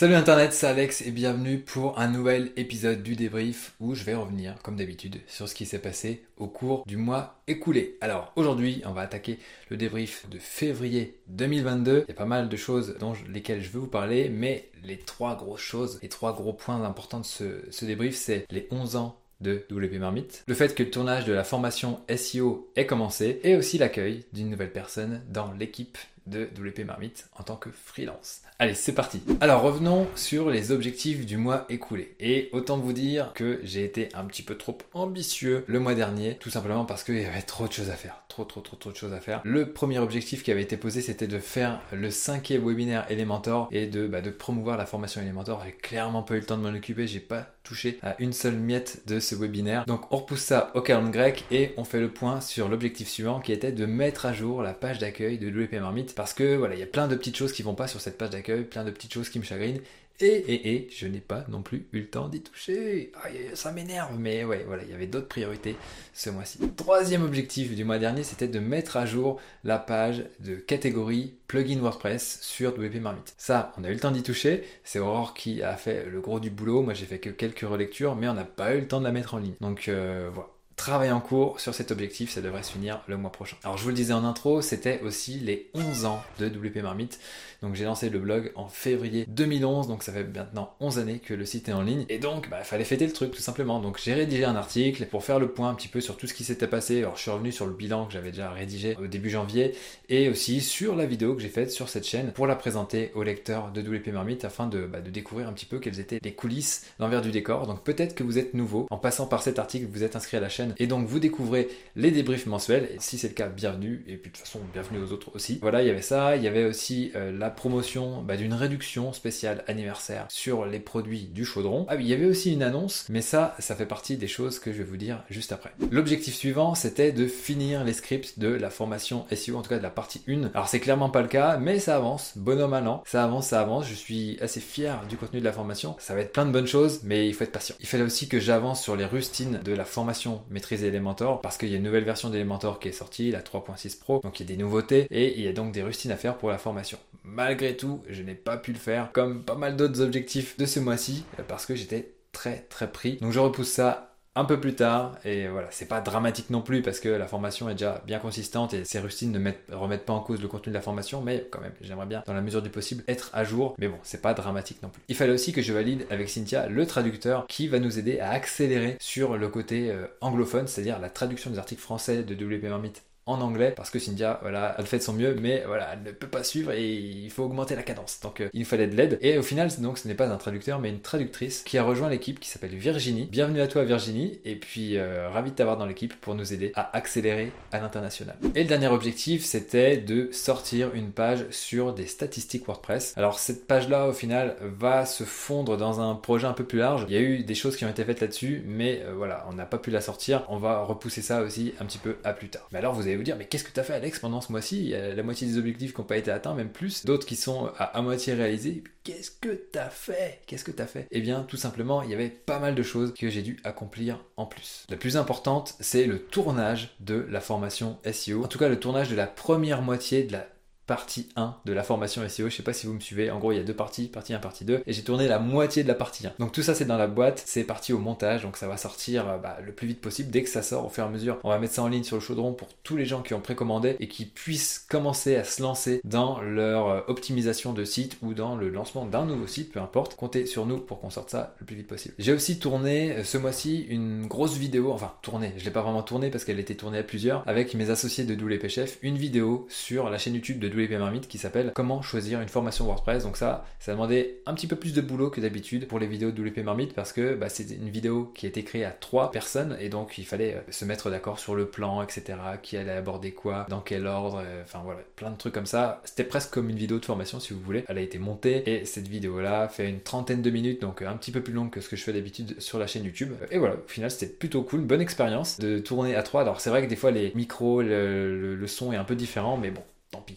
Salut Internet, c'est Alex et bienvenue pour un nouvel épisode du débrief où je vais revenir, comme d'habitude, sur ce qui s'est passé au cours du mois écoulé. Alors aujourd'hui, on va attaquer le débrief de février 2022. Il y a pas mal de choses dont lesquelles je veux vous parler, mais les trois grosses choses, les trois gros points importants de ce, débrief, c'est les 11 ans de WP Marmite, le fait que le tournage de la formation SEO ait commencé et aussi l'accueil d'une nouvelle personne dans l'équipe de WP Marmite en tant que freelance. Allez, c'est parti. Alors revenons sur les objectifs du mois écoulé. Et autant vous dire que j'ai été un petit peu trop ambitieux le mois dernier, tout simplement parce qu'il y avait trop de choses à faire. Trop, trop, trop, trop de choses à faire. Le premier objectif qui avait été posé, c'était de faire le cinquième webinaire Elementor et de, bah, promouvoir la formation Elementor. J'ai clairement pas eu le temps de m'en occuper, j'ai pas touché à une seule miette de ce webinaire. Donc on repousse ça au calendrier grec et on fait le point sur l'objectif suivant qui était de mettre à jour la page d'accueil de WP Marmite parce que voilà, il y a plein de petites choses qui vont pas sur cette page d'accueil plein de petites choses qui me chagrinent. Et, et, et, je n'ai pas non plus eu le temps d'y toucher. ça m'énerve, mais ouais, voilà, il y avait d'autres priorités ce mois-ci. Troisième objectif du mois dernier, c'était de mettre à jour la page de catégorie plugin WordPress sur WP Marmite. Ça, on a eu le temps d'y toucher. C'est Aurore qui a fait le gros du boulot. Moi, j'ai fait que quelques relectures, mais on n'a pas eu le temps de la mettre en ligne. Donc euh, voilà travail en cours sur cet objectif, ça devrait se finir le mois prochain. Alors je vous le disais en intro, c'était aussi les 11 ans de WP Marmite. Donc j'ai lancé le blog en février 2011, donc ça fait maintenant 11 années que le site est en ligne. Et donc, il bah, fallait fêter le truc tout simplement. Donc j'ai rédigé un article pour faire le point un petit peu sur tout ce qui s'était passé. Alors je suis revenu sur le bilan que j'avais déjà rédigé au début janvier et aussi sur la vidéo que j'ai faite sur cette chaîne pour la présenter aux lecteurs de WP Marmite afin de, bah, de découvrir un petit peu quelles étaient les coulisses, l'envers du décor. Donc peut-être que vous êtes nouveau. En passant par cet article, vous êtes inscrit à la chaîne et donc vous découvrez les débriefs mensuels. Si c'est le cas, bienvenue. Et puis de toute façon, bienvenue aux autres aussi. Voilà, il y avait ça. Il y avait aussi euh, la promotion bah, d'une réduction spéciale anniversaire sur les produits du chaudron. Ah oui, il y avait aussi une annonce, mais ça, ça fait partie des choses que je vais vous dire juste après. L'objectif suivant, c'était de finir les scripts de la formation SEO, en tout cas de la partie 1. Alors c'est clairement pas le cas, mais ça avance, bonhomme à l'an. Ça avance, ça avance. Je suis assez fier du contenu de la formation. Ça va être plein de bonnes choses, mais il faut être patient. Il fallait aussi que j'avance sur les rustines de la formation maîtriser Elementor parce qu'il y a une nouvelle version d'Elementor qui est sortie, la 3.6 Pro, donc il y a des nouveautés et il y a donc des rustines à faire pour la formation. Malgré tout, je n'ai pas pu le faire comme pas mal d'autres objectifs de ce mois-ci parce que j'étais très très pris. Donc je repousse ça un peu plus tard et voilà c'est pas dramatique non plus parce que la formation est déjà bien consistante et ces rustines ne remettent pas en cause le contenu de la formation mais quand même j'aimerais bien dans la mesure du possible être à jour mais bon c'est pas dramatique non plus. Il fallait aussi que je valide avec Cynthia le traducteur qui va nous aider à accélérer sur le côté euh, anglophone c'est à dire la traduction des articles français de WP Marmite en anglais parce que Cynthia, voilà, elle fait de son mieux, mais voilà, elle ne peut pas suivre et il faut augmenter la cadence. Donc euh, il fallait de l'aide. Et au final, donc ce n'est pas un traducteur, mais une traductrice qui a rejoint l'équipe qui s'appelle Virginie. Bienvenue à toi Virginie, et puis euh, ravi de t'avoir dans l'équipe pour nous aider à accélérer à l'international. Et le dernier objectif, c'était de sortir une page sur des statistiques WordPress. Alors cette page-là, au final, va se fondre dans un projet un peu plus large. Il y a eu des choses qui ont été faites là-dessus, mais euh, voilà, on n'a pas pu la sortir. On va repousser ça aussi un petit peu à plus tard. Mais alors vous avez vous dire, mais qu'est-ce que tu as fait Alex pendant ce mois-ci? Il y a la moitié des objectifs qui n'ont pas été atteints, même plus, d'autres qui sont à, moitié réalisés. Qu'est-ce que tu as fait? Qu'est-ce que tu as fait? Eh bien, tout simplement, il y avait pas mal de choses que j'ai dû accomplir en plus. La plus importante, c'est le tournage de la formation SEO. En tout cas, le tournage de la première moitié de la partie 1 de la formation SEO. Je sais pas si vous me suivez. En gros, il y a deux parties, partie 1, partie 2. Et j'ai tourné la moitié de la partie 1. Donc tout ça, c'est dans la boîte. C'est parti au montage. Donc ça va sortir euh, bah, le plus vite possible. Dès que ça sort, au fur et à mesure, on va mettre ça en ligne sur le chaudron pour tous les gens qui ont précommandé et qui puissent commencer à se lancer dans leur euh, optimisation de site ou dans le lancement d'un nouveau site, peu importe. Comptez sur nous pour qu'on sorte ça le plus vite possible. J'ai aussi tourné euh, ce mois-ci une grosse vidéo. Enfin, tourné. Je l'ai pas vraiment tourné parce qu'elle était tournée à plusieurs avec mes associés de WP Chef. Une vidéo sur la chaîne YouTube de WP Marmite qui s'appelle Comment choisir une formation WordPress. Donc ça, ça a un petit peu plus de boulot que d'habitude pour les vidéos de WP Marmite parce que bah, c'est une vidéo qui a été créée à trois personnes et donc il fallait euh, se mettre d'accord sur le plan, etc. Qui allait aborder quoi, dans quel ordre, euh, enfin voilà, plein de trucs comme ça. C'était presque comme une vidéo de formation si vous voulez. Elle a été montée et cette vidéo-là fait une trentaine de minutes, donc un petit peu plus longue que ce que je fais d'habitude sur la chaîne YouTube. Et voilà, au final c'était plutôt cool, bonne expérience de tourner à trois. Alors c'est vrai que des fois les micros, le son est un peu différent, mais bon,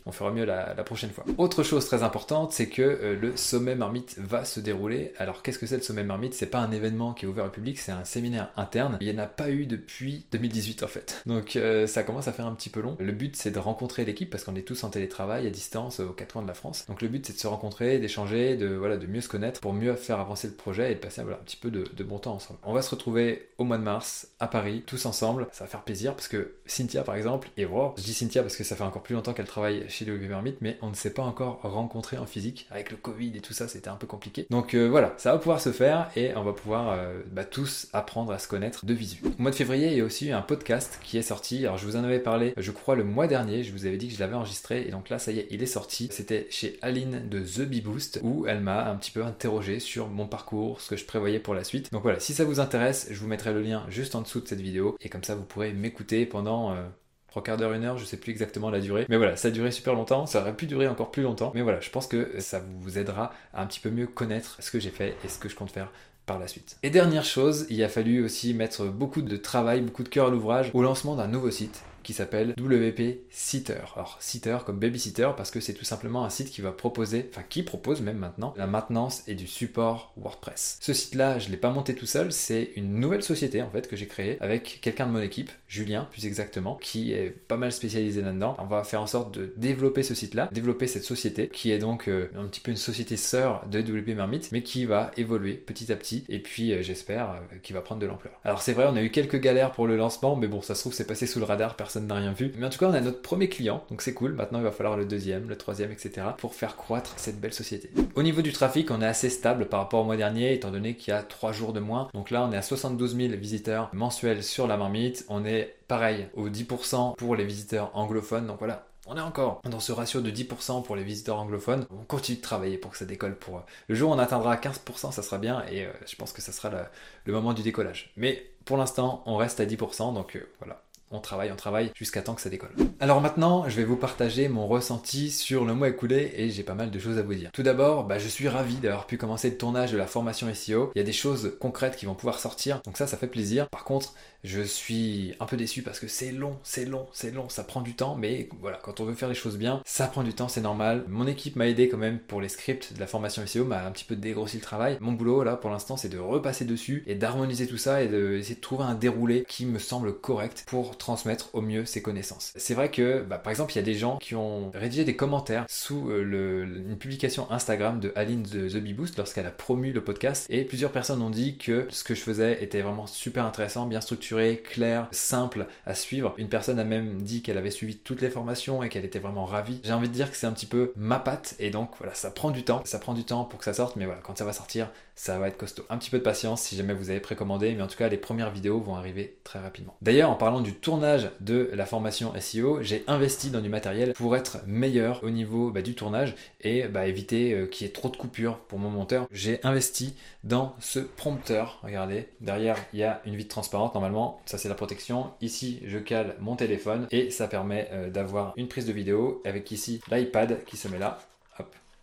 on fera mieux la, prochaine fois. Autre chose très importante, c'est que euh, le sommet marmite va se dérouler. Alors qu'est-ce que c'est le sommet marmite? C'est pas un événement qui est ouvert au public, c'est un séminaire interne. Il n'y en a pas eu depuis 2018 en fait. Donc euh, ça commence à faire un petit peu long. Le but c'est de rencontrer l'équipe parce qu'on est tous en télétravail à distance aux quatre coins de la France. Donc le but c'est de se rencontrer, d'échanger, de voilà, de mieux se connaître pour mieux faire avancer le projet et de passer un petit peu de, de bon temps ensemble. On va se retrouver au mois de mars à Paris, tous ensemble. Ça va faire plaisir parce que Cynthia par exemple, et wow, je dis Cynthia parce que ça fait encore plus longtemps qu'elle travaille chez le Mermite, mais on ne s'est pas encore rencontré en physique. Avec le Covid et tout ça, c'était un peu compliqué. Donc euh, voilà, ça va pouvoir se faire et on va pouvoir euh, bah, tous apprendre à se connaître de visu. Au mois de février, il y a aussi un podcast qui est sorti. Alors je vous en avais parlé, je crois, le mois dernier. Je vous avais dit que je l'avais enregistré et donc là, ça y est, il est sorti. C'était chez Aline de The Bee Boost où elle m'a un petit peu interrogé sur mon parcours, ce que je prévoyais pour la suite. Donc voilà, si ça vous intéresse, je vous mettrai le lien juste en dessous de cette vidéo et comme ça, vous pourrez m'écouter pendant euh, trois quarts d'heure, une heure, je sais plus exactement la durée. Mais voilà, ça a duré super longtemps, ça aurait pu durer encore plus longtemps. Mais voilà, je pense que ça vous aidera à un petit peu mieux connaître ce que j'ai fait et ce que je compte faire par la suite. Et dernière chose, il a fallu aussi mettre beaucoup de travail, beaucoup de cœur à l'ouvrage au lancement d'un nouveau site qui s'appelle WP Sitter. Alors Sitter comme babysitter parce que c'est tout simplement un site qui va proposer, enfin qui propose même maintenant, la maintenance et du support WordPress. Ce site-là, je ne l'ai pas monté tout seul, c'est une nouvelle société en fait que j'ai créée avec quelqu'un de mon équipe, Julien plus exactement, qui est pas mal spécialisé là-dedans. On va faire en sorte de développer ce site-là, développer cette société qui est donc euh, un petit peu une société sœur de WP Marmite, mais qui va évoluer petit à petit et puis euh, j'espère euh, qu'il va prendre de l'ampleur. Alors c'est vrai, on a eu quelques galères pour le lancement, mais bon, ça se trouve c'est passé sous le radar, personne n'a rien vu. Mais en tout cas, on a notre premier client, donc c'est cool. Maintenant, il va falloir le deuxième, le troisième, etc. pour faire croître cette belle société. Au niveau du trafic, on est assez stable par rapport au mois dernier, étant donné qu'il y a trois jours de moins. Donc là, on est à 72 000 visiteurs mensuels sur la marmite. On est pareil au 10% pour les visiteurs anglophones. Donc voilà, on est encore dans ce ratio de 10% pour les visiteurs anglophones. On continue de travailler pour que ça décolle. Pour euh, le jour où on atteindra 15%, ça sera bien et euh, je pense que ça sera le, moment du décollage. Mais pour l'instant, on reste à 10%, donc euh, voilà on travaille, on travaille jusqu'à temps que ça décolle. Alors maintenant, je vais vous partager mon ressenti sur le mois écoulé et j'ai pas mal de choses à vous dire. Tout d'abord, bah, je suis ravi d'avoir pu commencer le tournage de la formation SEO. Il y a des choses concrètes qui vont pouvoir sortir, donc ça, ça fait plaisir. Par contre, je suis un peu déçu parce que c'est long, c'est long, c'est long, ça prend du temps, mais voilà, quand on veut faire les choses bien, ça prend du temps, c'est normal. Mon équipe m'a aidé quand même pour les scripts de la formation SEO, m'a un petit peu dégrossi le travail. Mon boulot là pour l'instant c'est de repasser dessus et d'harmoniser tout ça et d'essayer de trouver un déroulé qui me semble correct pour transmettre au mieux ses connaissances. C'est vrai que bah, par exemple il y a des gens qui ont rédigé des commentaires sous euh, une publication Instagram de Aline de The Bee lorsqu'elle a promu le podcast et plusieurs personnes ont dit que ce que je faisais était vraiment super intéressant, bien structuré clair, simple à suivre. Une personne a même dit qu'elle avait suivi toutes les formations et qu'elle était vraiment ravie. J'ai envie de dire que c'est un petit peu ma patte et donc voilà, ça prend du temps. Ça prend du temps pour que ça sorte, mais voilà, quand ça va sortir, ça va être costaud. Un petit peu de patience si jamais vous avez précommandé, mais en tout cas, les premières vidéos vont arriver très rapidement. D'ailleurs, en parlant du tournage de la formation SEO, j'ai investi dans du matériel pour être meilleur au niveau bah, du tournage et bah, éviter euh, qu'il y ait trop de coupures pour mon monteur. J'ai investi dans ce prompteur. Regardez, derrière, il y a une vitre transparente normalement. Ça, c'est la protection. Ici, je cale mon téléphone et ça permet euh, d'avoir une prise de vidéo avec ici l'iPad qui se met là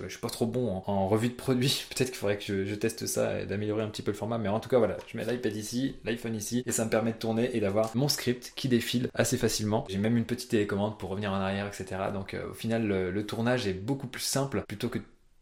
je suis pas trop bon en, revue de produit. Peut-être qu'il faudrait que je, teste ça et d'améliorer un petit peu le format. Mais en tout cas, voilà, je mets l'iPad ici, l'iPhone ici, et ça me permet de tourner et d'avoir mon script qui défile assez facilement. J'ai même une petite télécommande pour revenir en arrière, etc. Donc euh, au final, le, tournage est beaucoup plus simple plutôt que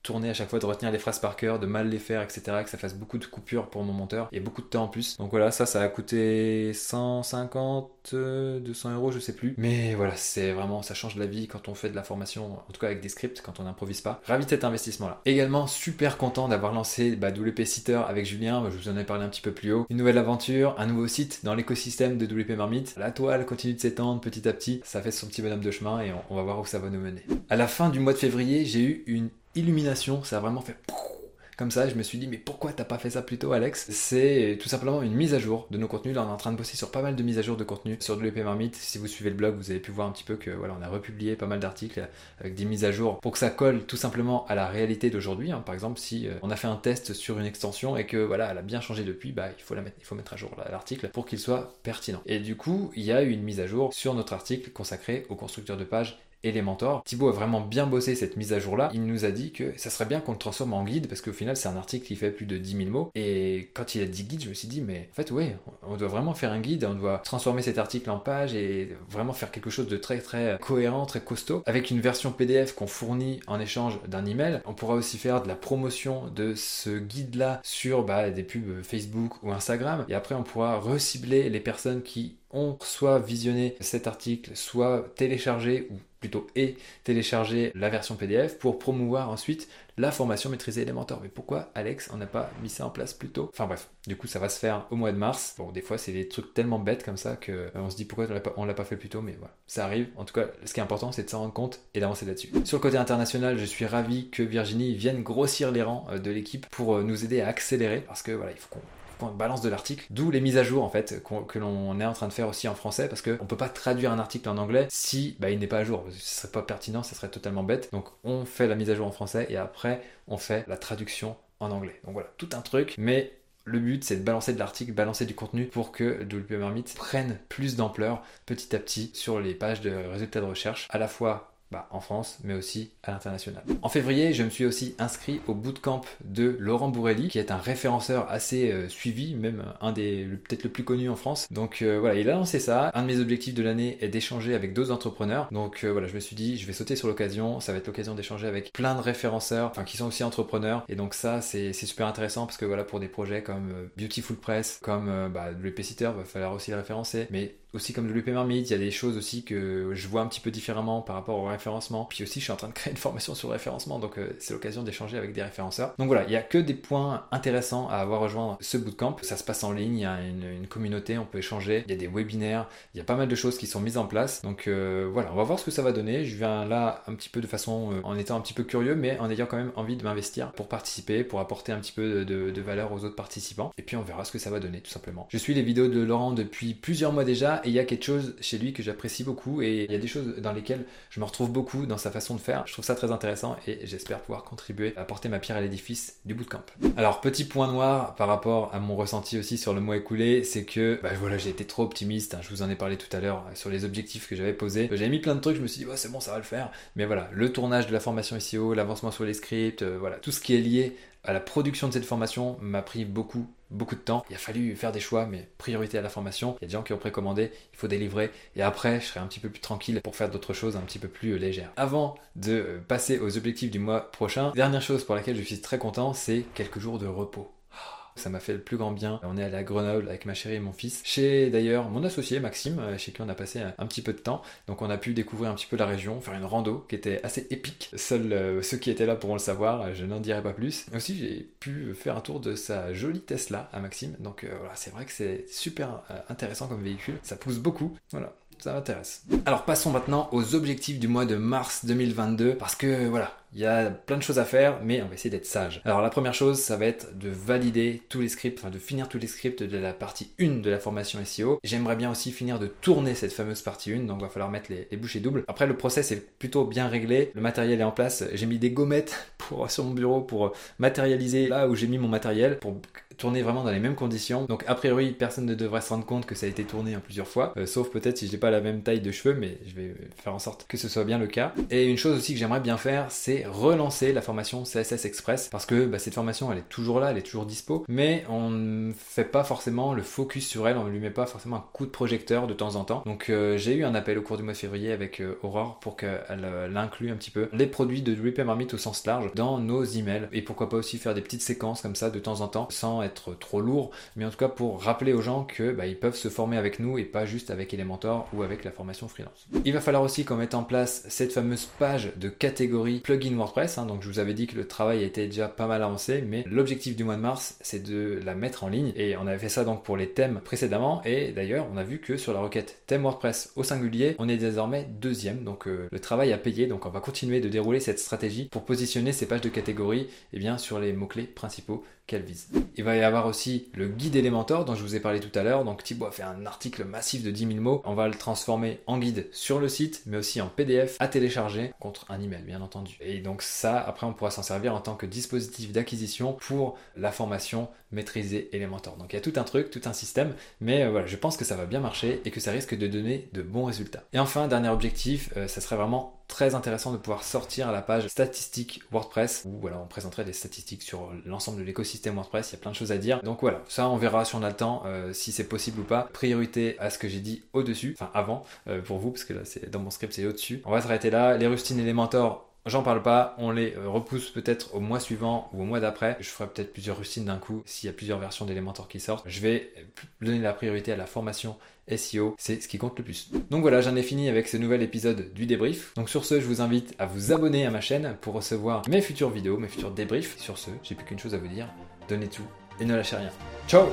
tourner à chaque fois, de retenir les phrases par cœur, de mal les faire, etc. Que ça fasse beaucoup de coupures pour mon monteur et beaucoup de temps en plus. Donc voilà, ça, ça a coûté 150, 200 euros, je sais plus. Mais voilà, c'est vraiment, ça change la vie quand on fait de la formation, en tout cas avec des scripts, quand on n'improvise pas. Ravi de cet investissement-là. Également, super content d'avoir lancé bah, WP Sitter avec Julien, je vous en ai parlé un petit peu plus haut. Une nouvelle aventure, un nouveau site dans l'écosystème de WP Marmite. La toile continue de s'étendre petit à petit, ça fait son petit bonhomme de chemin et on, on va voir où ça va nous mener. À la fin du mois de février, j'ai eu une illumination, ça a vraiment fait comme ça, je me suis dit, mais pourquoi t'as pas fait ça plus tôt, Alex? C'est tout simplement une mise à jour de nos contenus. Là, on est en train de bosser sur pas mal de mises à jour de contenus sur WP Marmite. Si vous suivez le blog, vous avez pu voir un petit peu que voilà, on a republié pas mal d'articles avec des mises à jour pour que ça colle tout simplement à la réalité d'aujourd'hui. Hein. Par exemple, si euh, on a fait un test sur une extension et que voilà, elle a bien changé depuis, bah il faut la mettre, il faut mettre à jour l'article pour qu'il soit pertinent. Et du coup, il y a eu une mise à jour sur notre article consacré aux constructeurs de pages Elementor. Thibaut a vraiment bien bossé cette mise à jour-là. Il nous a dit que ça serait bien qu'on le transforme en guide parce qu'au final, c'est un article qui fait plus de 10 000 mots. Et quand il a dit guide, je me suis dit, mais en fait, oui, on doit vraiment faire un guide, on doit transformer cet article en page et vraiment faire quelque chose de très très cohérent, très costaud. Avec une version PDF qu'on fournit en échange d'un email, on pourra aussi faire de la promotion de ce guide-là sur bah, des pubs Facebook ou Instagram. Et après, on pourra recibler les personnes qui ont soit visionné cet article, soit téléchargé ou plutôt et télécharger la version PDF pour promouvoir ensuite la formation maîtrisée Elementor. Mais pourquoi Alex, on n'a pas mis ça en place plus tôt? Enfin bref, du coup ça va se faire au mois de mars. Bon, des fois c'est des trucs tellement bêtes comme ça que euh, on se dit pourquoi on l'a pas, pas fait plus tôt, mais voilà, ça arrive. En tout cas, ce qui est important c'est de s'en rendre compte et d'avancer là-dessus. Sur le côté international, je suis ravi que Virginie vienne grossir les rangs euh, de l'équipe pour euh, nous aider à accélérer parce que voilà, il faut qu'on balance de l'article, d'où les mises à jour en fait que l'on est en train de faire aussi en français parce qu'on peut pas traduire un article en anglais si bah, il n'est pas à jour. Ce serait pas pertinent, ce serait totalement bête. Donc on fait la mise à jour en français et après on fait la traduction en anglais. Donc voilà, tout un truc, mais le but, c'est de balancer de l'article, balancer du contenu pour que WP prenne plus d'ampleur petit à petit sur les pages de résultats de recherche, à la fois bah, en France, mais aussi à l'international. En février, je me suis aussi inscrit au bootcamp de Laurent Bourrelli, qui est un référenceur assez euh, suivi, même un des peut-être le plus connu en France. Donc euh, voilà, il a lancé ça. Un de mes objectifs de l'année est d'échanger avec d'autres entrepreneurs. Donc euh, voilà, je me suis dit, je vais sauter sur l'occasion. Ça va être l'occasion d'échanger avec plein de référenceurs, enfin qui sont aussi entrepreneurs. Et donc ça, c'est super intéressant parce que voilà, pour des projets comme Beautiful Press, comme bah, Sitter, va falloir aussi le référencer. Mais aussi comme WP Marmite, il y a des choses aussi que je vois un petit peu différemment par rapport au référencement. Puis aussi, je suis en train de créer une formation sur le référencement, donc euh, c'est l'occasion d'échanger avec des référenceurs. Donc voilà, il n'y a que des points intéressants à avoir rejoindre ce bootcamp. Ça se passe en ligne, il y a une, communauté, on peut échanger, il y a des webinaires, il y a pas mal de choses qui sont mises en place. Donc euh, voilà, on va voir ce que ça va donner. Je viens là un petit peu de façon, euh, en étant un petit peu curieux, mais en ayant quand même envie de m'investir pour participer, pour apporter un petit peu de valeur aux autres participants. Et puis on verra ce que ça va donner, tout simplement. Je suis les vidéos de Laurent depuis plusieurs mois déjà et il y a quelque chose chez lui que j'apprécie beaucoup et il y a des choses dans lesquelles je me retrouve beaucoup dans sa façon de faire. Je trouve ça très intéressant et j'espère pouvoir contribuer à apporter ma pierre à l'édifice du bootcamp. Alors petit point noir par rapport à mon ressenti aussi sur le mois écoulé, c'est que bah, voilà j'ai été trop optimiste. Hein. je vous en ai parlé tout à l'heure sur les objectifs que j'avais posés. J'avais mis plein de trucs, je me suis dit c'est bon ça va le faire. Mais voilà le tournage de la formation SEO, l'avancement sur les scripts, euh, voilà tout ce qui est lié la production de cette formation m'a pris beaucoup, beaucoup de temps. Il a fallu faire des choix, mais priorité à la formation. Il y a des gens qui ont précommandé, il faut délivrer. Et après, je serai un petit peu plus tranquille pour faire d'autres choses un petit peu plus légères. Avant de euh, passer aux objectifs du mois prochain, dernière chose pour laquelle je suis très content, c'est quelques jours de repos. Ça m'a fait le plus grand bien. On est allé à Grenoble avec ma chérie et mon fils. Chez d'ailleurs mon associé Maxime, euh, chez qui on a passé un, petit peu de temps. Donc on a pu découvrir un petit peu la région, faire une rando qui était assez épique. Seuls euh, ceux qui étaient là pourront le savoir, je n'en dirai pas plus. Aussi j'ai pu faire un tour de sa jolie Tesla à Maxime. Donc euh, voilà, c'est vrai que c'est super intéressant comme véhicule. Ça pousse beaucoup. Voilà ça m'intéresse. Alors passons maintenant aux objectifs du mois de mars 2022 parce que voilà, il y a plein de choses à faire, mais on va essayer d'être sage. Alors la première chose, ça va être de valider tous les scripts, enfin de finir tous les scripts de la partie 1 de la formation SEO. J'aimerais bien aussi finir de tourner cette fameuse partie 1, donc il va falloir mettre les, bouchées doubles. Après le process est plutôt bien réglé, le matériel est en place. J'ai mis des gommettes sur mon bureau pour matérialiser là où j'ai mis mon matériel, tourner vraiment dans les mêmes conditions. Donc a priori, personne ne devrait se rendre compte que ça a été tourné en plusieurs fois, euh, sauf peut-être si j'ai pas la même taille de cheveux, mais je vais faire en sorte que ce soit bien le cas. Et une chose aussi que j'aimerais bien faire, c'est relancer la formation CSS Express parce que bah, cette formation elle est toujours là, elle est toujours dispo, mais on ne fait pas forcément le focus sur elle, on ne lui met pas forcément un coup de projecteur de temps en temps. Donc euh, j'ai eu un appel au cours du mois de février avec euh, Aurore pour qu'elle euh, inclue un petit peu les produits de Repair Marmite au sens large dans nos emails et pourquoi pas aussi faire des petites séquences comme ça de temps en temps sans être trop lourd, mais en tout cas pour rappeler aux gens que bah, ils peuvent se former avec nous et pas juste avec Elementor ou avec la formation freelance. Il va falloir aussi qu'on mette en place cette fameuse page de catégorie plugin WordPress. Hein. donc je vous avais dit que le travail était déjà pas mal avancé, mais l'objectif du mois de mars, c'est de la mettre en ligne. Et on avait fait ça donc pour les thèmes précédemment. Et d'ailleurs, on a vu que sur la requête thème WordPress au singulier, on est désormais deuxième. Donc euh, le travail a payé. Donc on va continuer de dérouler cette stratégie pour positionner ces pages de catégorie et eh bien, sur les mots-clés principaux qu'elle vise. Il va avoir aussi le guide Elementor dont je vous ai parlé tout à l'heure. Donc Thibaut a fait un article massif de 10 000 mots. On va le transformer en guide sur le site, mais aussi en PDF à télécharger contre un email, bien entendu. Et donc ça, après, on pourra s'en servir en tant que dispositif d'acquisition pour la formation maîtriser Elementor. Donc il y a tout un truc, tout un système, mais euh, voilà, je pense que ça va bien marcher et que ça risque de donner de bons résultats. Et enfin, dernier objectif, euh, ça serait vraiment très intéressant de pouvoir sortir la page statistiques WordPress où voilà, on présenterait des statistiques sur l'ensemble de l'écosystème WordPress. Il y a plein de choses à dire. Donc voilà, ça on verra si on a le temps, euh, si c'est possible ou pas. Priorité à ce que j'ai dit au-dessus, enfin avant pour vous, parce que là c'est dans mon script c'est au-dessus. On va s'arrêter là. Les rustines mentors, J'en parle pas, on les euh, repousse peut-être au mois suivant ou au mois d'après. Je ferai peut-être plusieurs rustines d'un coup s'il y a plusieurs versions d'Elementor qui sortent. Je vais donner la priorité à la formation SEO, c'est ce qui compte le plus. Donc voilà, j'en ai fini avec ce nouvel épisode du débrief. Donc sur ce, je vous invite à vous abonner à ma chaîne pour recevoir mes futures vidéos, mes futurs débriefs. Sur ce, j'ai plus qu'une chose à vous dire, donnez tout et ne lâchez rien. Ciao